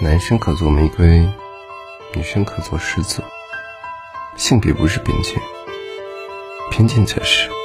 男生可做玫瑰女生可做狮子。性别不是边界偏见才是。